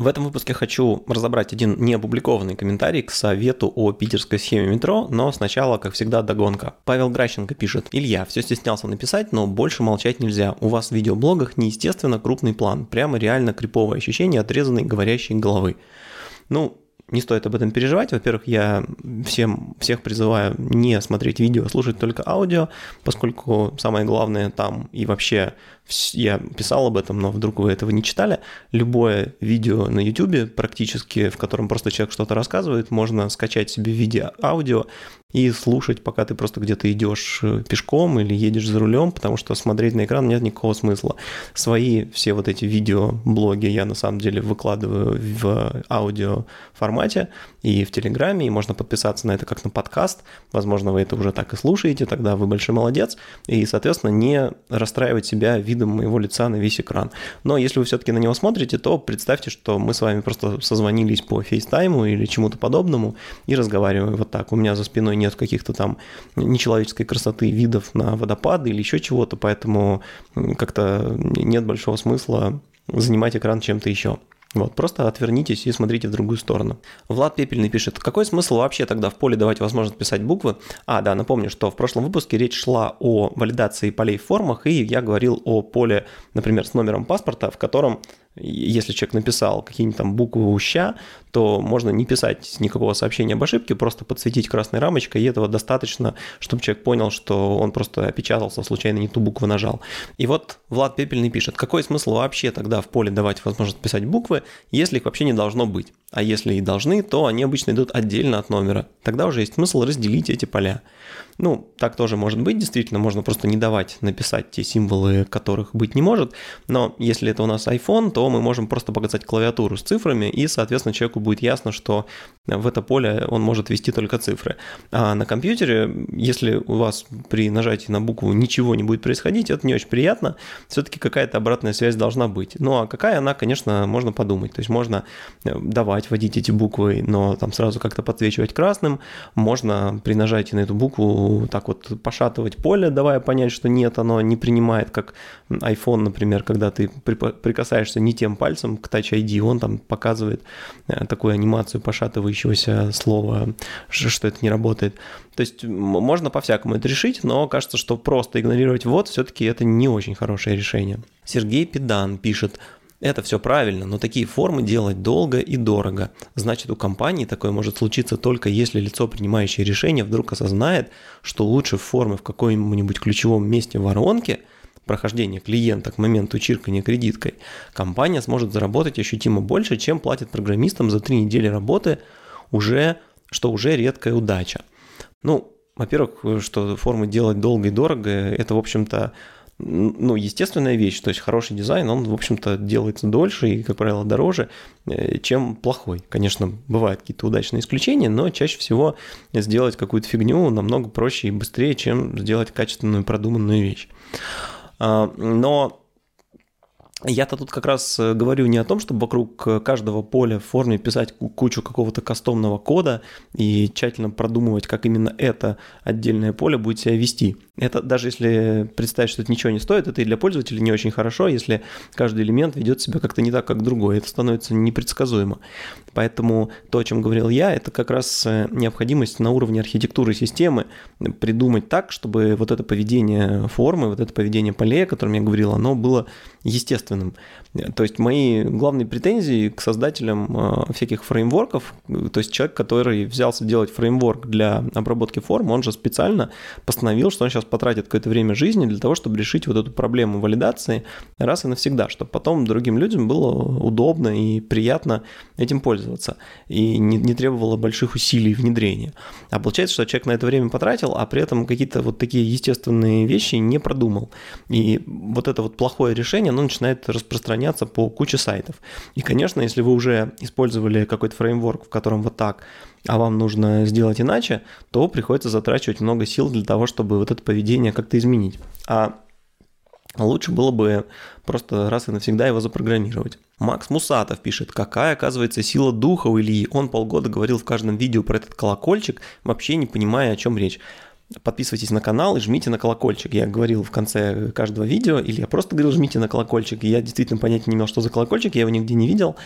В этом выпуске хочу разобрать один неопубликованный комментарий к совету о питерской схеме метро, но сначала, как всегда, догонка. Павел Гращенко пишет. Илья, все стеснялся написать, но больше молчать нельзя. У вас в видеоблогах неестественно крупный план. Прямо реально криповое ощущение отрезанной говорящей головы. Ну, не стоит об этом переживать. Во-первых, я всем, всех призываю не смотреть видео, а слушать только аудио, поскольку самое главное там и вообще я писал об этом, но вдруг вы этого не читали, любое видео на YouTube практически, в котором просто человек что-то рассказывает, можно скачать себе в виде аудио и слушать, пока ты просто где-то идешь э, пешком или едешь за рулем, потому что смотреть на экран нет никакого смысла. Свои все вот эти видеоблоги я на самом деле выкладываю в аудио формате и в Телеграме, и можно подписаться на это как на подкаст. Возможно, вы это уже так и слушаете, тогда вы большой молодец. И, соответственно, не расстраивать себя видом моего лица на весь экран. Но если вы все-таки на него смотрите, то представьте, что мы с вами просто созвонились по фейстайму или чему-то подобному и разговариваем вот так. У меня за спиной нет каких-то там нечеловеческой красоты видов на водопады или еще чего-то, поэтому как-то нет большого смысла занимать экран чем-то еще. Вот, просто отвернитесь и смотрите в другую сторону. Влад Пепельный пишет, какой смысл вообще тогда в поле давать возможность писать буквы? А, да, напомню, что в прошлом выпуске речь шла о валидации полей в формах, и я говорил о поле, например, с номером паспорта, в котором если человек написал какие-нибудь там буквы уща, то можно не писать никакого сообщения об ошибке, просто подсветить красной рамочкой, и этого достаточно, чтобы человек понял, что он просто опечатался, случайно не ту букву нажал. И вот Влад Пепельный пишет, какой смысл вообще тогда в поле давать возможность писать буквы, если их вообще не должно быть? А если и должны, то они обычно идут отдельно от номера. Тогда уже есть смысл разделить эти поля. Ну, так тоже может быть, действительно, можно просто не давать написать те символы, которых быть не может, но если это у нас iPhone, то мы можем просто показать клавиатуру с цифрами, и, соответственно, человеку будет ясно, что в это поле он может ввести только цифры. А на компьютере, если у вас при нажатии на букву ничего не будет происходить, это не очень приятно, все-таки какая-то обратная связь должна быть. Ну, а какая она, конечно, можно подумать. То есть можно э, давать, вводить эти буквы, но там сразу как-то подсвечивать красным, можно при нажатии на эту букву так вот пошатывать поле, давая понять, что нет, оно не принимает, как iPhone, например, когда ты прикасаешься не тем пальцем к Touch ID, он там показывает э, такую анимацию пошатывающегося слова, что это не работает. То есть можно по-всякому это решить, но кажется, что просто игнорировать вот все-таки это не очень хорошее решение. Сергей Педан пишет, это все правильно, но такие формы делать долго и дорого. Значит, у компании такое может случиться только если лицо, принимающее решение, вдруг осознает, что лучше формы в каком-нибудь ключевом месте воронки прохождения клиента к моменту чиркания кредиткой, компания сможет заработать ощутимо больше, чем платит программистам за три недели работы, уже, что уже редкая удача. Ну, во-первых, что формы делать долго и дорого, это, в общем-то, ну, естественная вещь, то есть хороший дизайн, он, в общем-то, делается дольше и, как правило, дороже, э, чем плохой. Конечно, бывают какие-то удачные исключения, но чаще всего сделать какую-то фигню намного проще и быстрее, чем сделать качественную продуманную вещь. А, но я-то тут как раз э, говорю не о том, чтобы вокруг э, каждого поля в форме писать кучу какого-то кастомного кода и тщательно продумывать, как именно это отдельное поле будет себя вести. Это даже если представить, что это ничего не стоит, это и для пользователя не очень хорошо, если каждый элемент ведет себя как-то не так, как другой. Это становится непредсказуемо. Поэтому то, о чем говорил я, это как раз э, необходимость на уровне архитектуры системы придумать так, чтобы вот это поведение формы, вот это поведение полей, о котором я говорил, оно было естественным. То есть мои главные претензии к создателям э, всяких фреймворков, то есть человек, который взялся делать фреймворк для обработки форм, он же специально постановил, что он сейчас потратит какое-то время жизни для того, чтобы решить вот эту проблему валидации раз и навсегда, чтобы потом другим людям было удобно и приятно этим пользоваться и не, не требовало больших усилий внедрения. А получается, что человек на это время потратил, а при этом какие-то вот такие естественные вещи не продумал. И вот это вот плохое решение, оно начинает распространяться распространяться по куче сайтов. И, конечно, если вы уже использовали какой-то фреймворк, в котором вот так, а вам нужно сделать иначе, то приходится затрачивать много сил для того, чтобы вот это поведение как-то изменить. А лучше было бы просто раз и навсегда его запрограммировать. Макс Мусатов пишет, какая оказывается сила духа у Ильи. Он полгода говорил в каждом видео про этот колокольчик, вообще не понимая, о чем речь. Подписывайтесь на канал и жмите на колокольчик. Я говорил в конце каждого видео, или я просто говорил, жмите на колокольчик. Я действительно понятия не имел, что за колокольчик, я его нигде не видел.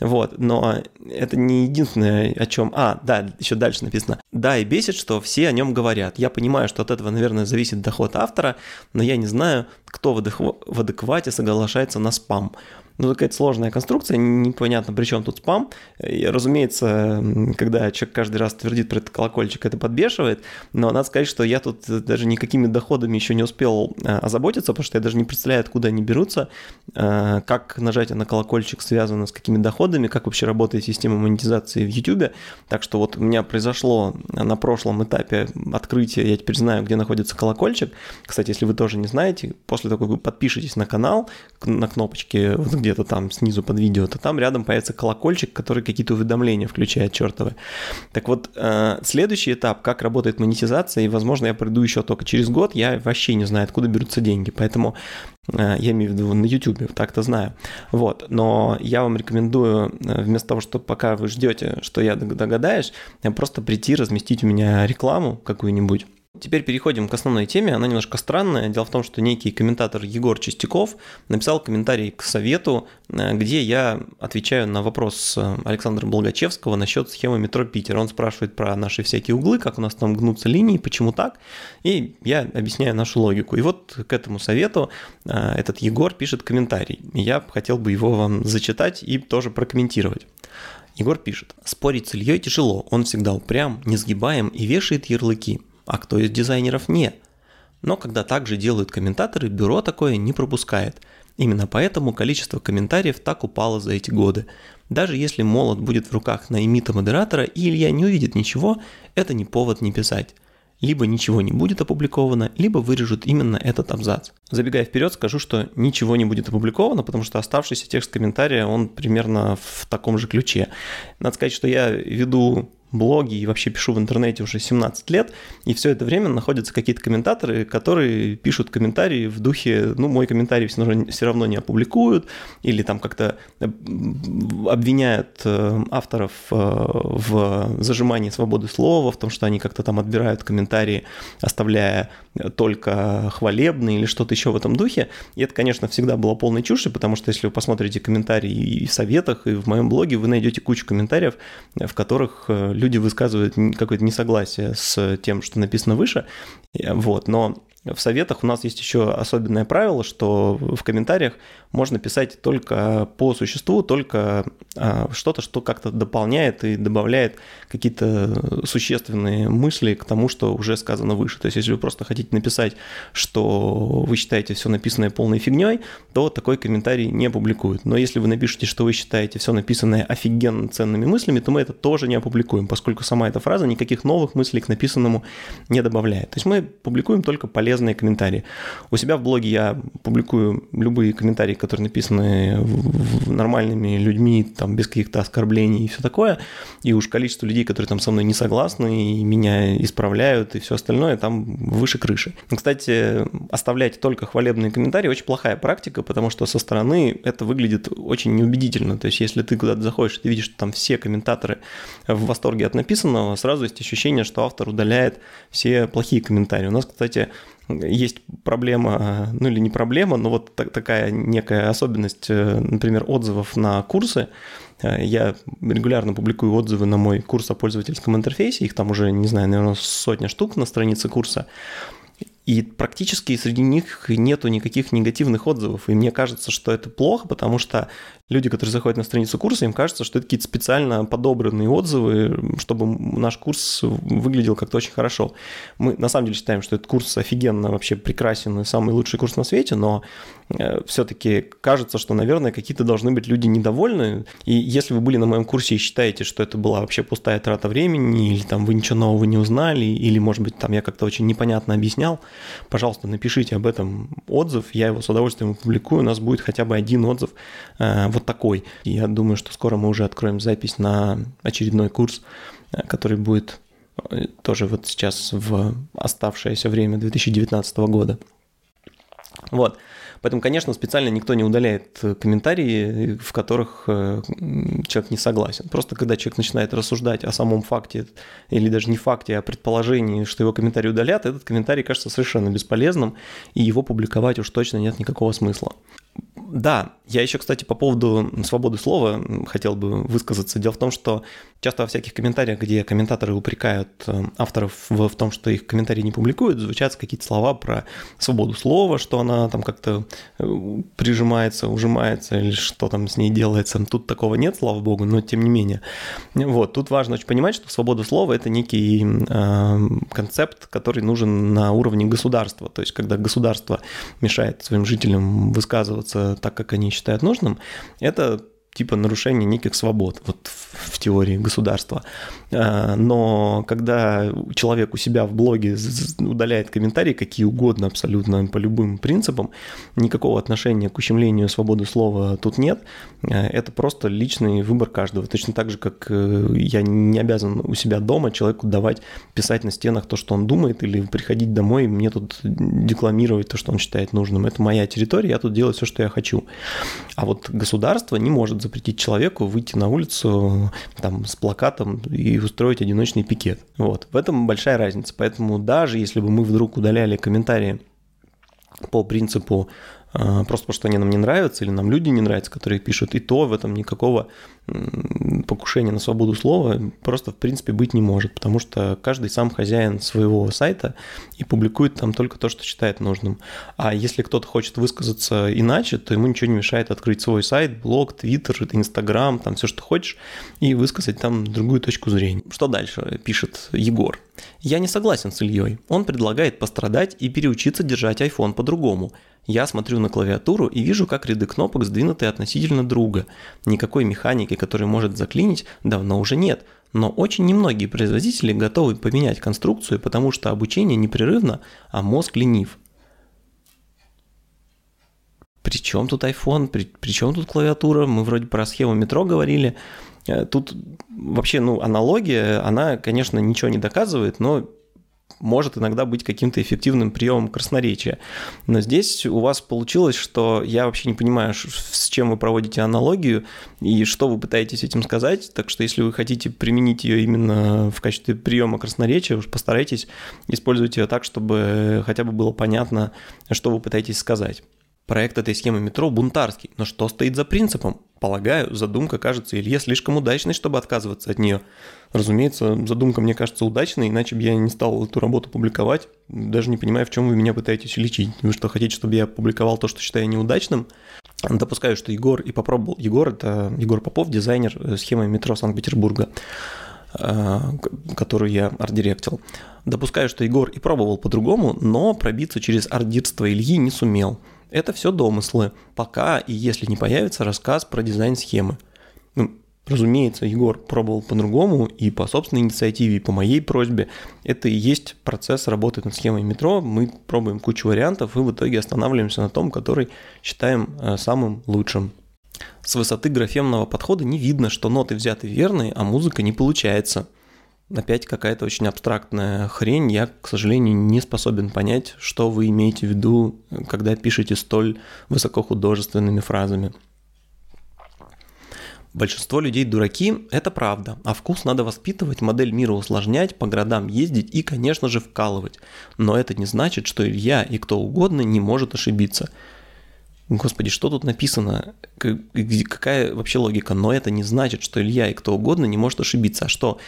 Вот, но это не единственное, о чем... А, да, еще дальше написано. Да, и бесит, что все о нем говорят. Я понимаю, что от этого, наверное, зависит доход автора, но я не знаю, кто в адеквате соглашается на спам ну, какая-то сложная конструкция, непонятно, при чем тут спам. И, разумеется, когда человек каждый раз твердит про этот колокольчик, это подбешивает, но надо сказать, что я тут даже никакими доходами еще не успел э, озаботиться, потому что я даже не представляю, откуда они берутся, э, как нажатие на колокольчик связано с какими доходами, как вообще работает система монетизации в YouTube. Так что вот у меня произошло на прошлом этапе открытия, я теперь знаю, где находится колокольчик. Кстати, если вы тоже не знаете, после того, как вы подпишетесь на канал, на кнопочке где-то там снизу под видео, то там рядом появится колокольчик, который какие-то уведомления включает чертовы. Так вот, э, следующий этап, как работает монетизация, и, возможно, я приду еще только через год, я вообще не знаю, откуда берутся деньги, поэтому я имею в виду на YouTube, так-то знаю. Вот, но я вам рекомендую, э, вместо того, что пока вы ждете, что я догадаюсь, просто прийти, разместить у меня рекламу какую-нибудь, Теперь переходим к основной теме. Она немножко странная. Дело в том, что некий комментатор Егор Чистяков написал комментарий к совету, э, где я отвечаю на вопрос э, Александра Болгачевского насчет схемы метро Питер. Он спрашивает про наши всякие углы, как у нас там гнутся линии, почему так. И я объясняю нашу логику. И вот к этому совету э, этот Егор пишет комментарий. Я хотел бы его вам зачитать и тоже прокомментировать. Егор пишет. Спорить с Ильей тяжело, он всегда упрям, несгибаем и вешает ярлыки а кто из дизайнеров не. Но когда также делают комментаторы, бюро такое не пропускает. Именно поэтому количество комментариев так упало за эти годы. Даже если молот будет в руках наимита модератора и Илья не увидит ничего, это не повод не писать. Либо ничего не будет опубликовано, либо вырежут именно этот абзац. Забегая вперед, скажу, что ничего не будет опубликовано, потому что оставшийся текст комментария, он примерно в таком же ключе. Надо сказать, что я веду блоги и вообще пишу в интернете уже 17 лет, и все это время находятся какие-то комментаторы, которые пишут комментарии в духе, ну, мой комментарий все равно, все равно не опубликуют, или там как-то э, обвиняют э, авторов э, в зажимании свободы слова, в том, что они как-то там отбирают комментарии, оставляя только хвалебные или что-то еще в этом духе. И это, конечно, всегда было полной чушью, потому что если вы посмотрите комментарии и в советах, и в моем блоге, вы найдете кучу комментариев, в которых люди высказывают какое-то несогласие с тем, что написано выше, вот, но в советах у нас есть еще особенное правило, что в комментариях можно писать только по существу, только а, что-то, что как-то дополняет и добавляет какие-то существенные мысли к тому, что уже сказано выше. То есть, если вы просто хотите написать, что вы считаете все написанное полной фигней, то такой комментарий не опубликуют. Но если вы напишете, что вы считаете все написанное офигенно ценными мыслями, то мы это тоже не опубликуем, поскольку сама эта фраза никаких новых мыслей к написанному не добавляет. То есть мы публикуем только полезные комментарии. У себя в блоге я публикую любые комментарии, которые написаны нормальными людьми, там, без каких-то оскорблений и все такое. И уж количество людей, которые там со мной не согласны и меня исправляют и все остальное, там выше крыши. Кстати, оставлять только хвалебные комментарии очень плохая практика, потому что со стороны это выглядит очень неубедительно. То есть, если ты куда-то заходишь, ты видишь, что там все комментаторы в восторге от написанного, сразу есть ощущение, что автор удаляет все плохие комментарии. У нас, кстати, есть проблема, ну или не проблема, но вот такая некая особенность, э, например, отзывов на курсы. Э, я регулярно публикую отзывы на мой курс о пользовательском интерфейсе, их там уже, не знаю, наверное, сотня штук на странице курса. И практически среди них нету никаких негативных отзывов. И мне кажется, что это плохо, потому что люди, которые заходят на страницу курса, им кажется, что это какие-то специально подобранные отзывы, чтобы наш курс выглядел как-то очень хорошо. Мы на самом деле считаем, что этот курс офигенно вообще прекрасен и самый лучший курс на свете, но э, все-таки кажется, что, наверное, какие-то должны быть люди недовольны. И если вы были на моем курсе и считаете, что это была вообще пустая трата времени, или там вы ничего нового не узнали, или, может быть, там я как-то очень непонятно объяснял, пожалуйста, напишите об этом отзыв, я его с удовольствием опубликую, у нас будет хотя бы один отзыв э, вот такой. Я думаю, что скоро мы уже откроем запись на очередной курс, э, который будет э, тоже вот сейчас в оставшееся время 2019 года. Вот. Поэтому, конечно, специально никто не удаляет комментарии, в которых э, человек не согласен. Просто когда человек начинает рассуждать о самом факте, или даже не факте, а предположении, что его комментарий удалят, этот комментарий кажется совершенно бесполезным, и его публиковать уж точно нет никакого смысла. Да, я еще, кстати, по поводу свободы слова хотел бы высказаться. Дело в том, что часто во всяких комментариях, где комментаторы упрекают э, авторов в, в том, что их комментарии не публикуют, звучат какие-то слова про свободу слова, что она там как-то э, прижимается, ужимается или что там с ней делается. Тут такого нет, слава богу, но тем не менее. Вот, тут важно очень понимать, что свобода слова – это некий э, концепт, который нужен на уровне государства. То есть, когда государство мешает своим жителям высказываться так, как они нужным, это типа нарушение неких свобод вот в, в теории государства. А, но когда человек у себя в блоге удаляет комментарии какие угодно абсолютно по любым принципам, никакого отношения к ущемлению свободы слова тут нет. А, это просто личный выбор каждого. Точно так же, как э, я не обязан у себя дома человеку давать писать на стенах то, что он думает, или приходить домой и мне тут декламировать то, что он считает нужным. Это моя территория, я тут делаю все, что я хочу. А вот государство не может запретить человеку выйти на улицу там, с плакатом и устроить одиночный пикет. Вот. В этом большая разница. Поэтому даже если бы мы вдруг удаляли комментарии по принципу а, просто потому что они нам не нравятся, или нам люди не нравятся, которые пишут, и то в этом никакого покушения на свободу слова просто в принципе быть не может, потому что каждый сам хозяин своего сайта и публикует там только то, что считает нужным. А если кто-то хочет высказаться иначе, то ему ничего не мешает открыть свой сайт, блог, твиттер, инстаграм, там все, что хочешь, и высказать там другую точку зрения. Что дальше пишет Егор? Я не согласен с Ильей. Он предлагает пострадать и переучиться держать iPhone по-другому. Я смотрю на клавиатуру и вижу, как ряды кнопок сдвинуты относительно друга. Никакой механики, которая может заклинить, давно уже нет. Но очень немногие производители готовы поменять конструкцию, потому что обучение непрерывно, а мозг ленив. При чем тут iPhone? При, при чем тут клавиатура? Мы вроде про схему метро говорили. Э, тут вообще, ну, аналогия, она, конечно, ничего не доказывает, но может иногда быть каким-то эффективным приемом красноречия. Но здесь у вас получилось, что я вообще не понимаю, с чем вы проводите аналогию и что вы пытаетесь этим сказать. Так что если вы хотите применить ее именно в качестве приема красноречия, уж постарайтесь использовать ее так, чтобы хотя бы было понятно, что вы пытаетесь сказать. Проект этой схемы метро бунтарский, но что стоит за принципом? Полагаю, задумка кажется Илье слишком удачной, чтобы отказываться от нее. Разумеется, задумка мне кажется удачной, иначе бы я не стал эту работу публиковать. Даже не понимаю, в чем вы меня пытаетесь лечить. Вы что, хотите, чтобы я публиковал то, что считаю неудачным? Допускаю, что Егор и попробовал. Егор – это Егор Попов, дизайнер э, схемы метро Санкт-Петербурга э, которую я арт-директил. Допускаю, что Егор и пробовал по-другому, но пробиться через арт-дирство Ильи не сумел – это все домыслы, пока и если не появится рассказ про дизайн схемы. Ну, разумеется, Егор пробовал по-другому и по собственной инициативе, и по моей просьбе. Это и есть процесс работы над схемой метро. Мы пробуем кучу вариантов и в итоге останавливаемся на том, который считаем э, самым лучшим. С высоты графемного подхода не видно, что ноты взяты верные, а музыка не получается – опять какая-то очень абстрактная хрень. Я, к сожалению, не способен понять, что вы имеете в виду, когда пишете столь высокохудожественными фразами. Большинство людей дураки – это правда, а вкус надо воспитывать, модель мира усложнять, по городам ездить и, конечно же, вкалывать. Но это не значит, что Илья и кто угодно не может ошибиться. Господи, что тут написано? Какая вообще логика? Но это не значит, что Илья и кто угодно не может ошибиться. А что,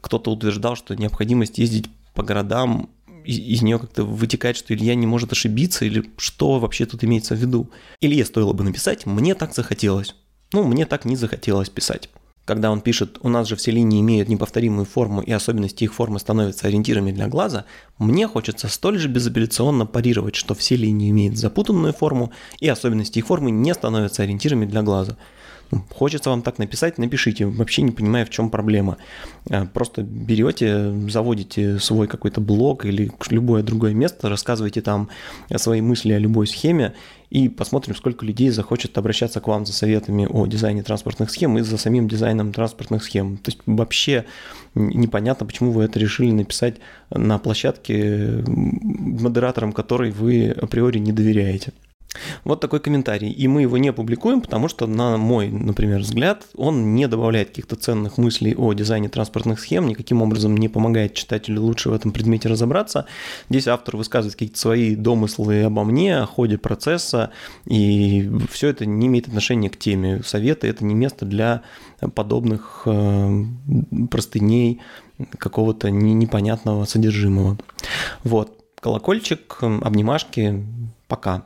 кто-то утверждал, что необходимость ездить по городам из нее как-то вытекает, что Илья не может ошибиться, или что вообще тут имеется в виду. Илье стоило бы написать «мне так захотелось». Ну, мне так не захотелось писать. Когда он пишет «у нас же все линии имеют неповторимую форму, и особенности их формы становятся ориентирами для глаза», мне хочется столь же безапелляционно парировать, что все линии имеют запутанную форму, и особенности их формы не становятся ориентирами для глаза – Хочется вам так написать, напишите. Вообще не понимаю, в чем проблема. Э, просто берете, заводите свой какой-то блог или любое другое место, рассказываете там свои мысли о любой схеме и посмотрим, сколько людей захочет обращаться к вам за советами о дизайне транспортных схем и за самим дизайном транспортных схем. То есть вообще непонятно, почему вы это решили написать на площадке, модератором которой вы априори не доверяете. Вот такой комментарий. И мы его не публикуем, потому что, на мой, например, взгляд, он не добавляет каких-то ценных мыслей о дизайне транспортных схем, никаким образом не помогает читателю лучше в этом предмете разобраться. Здесь автор высказывает какие-то свои домыслы обо мне, о ходе процесса, и все это не имеет отношения к теме. Советы – это не место для подобных э, простыней какого-то непонятного содержимого. Вот. Колокольчик, обнимашки, пока.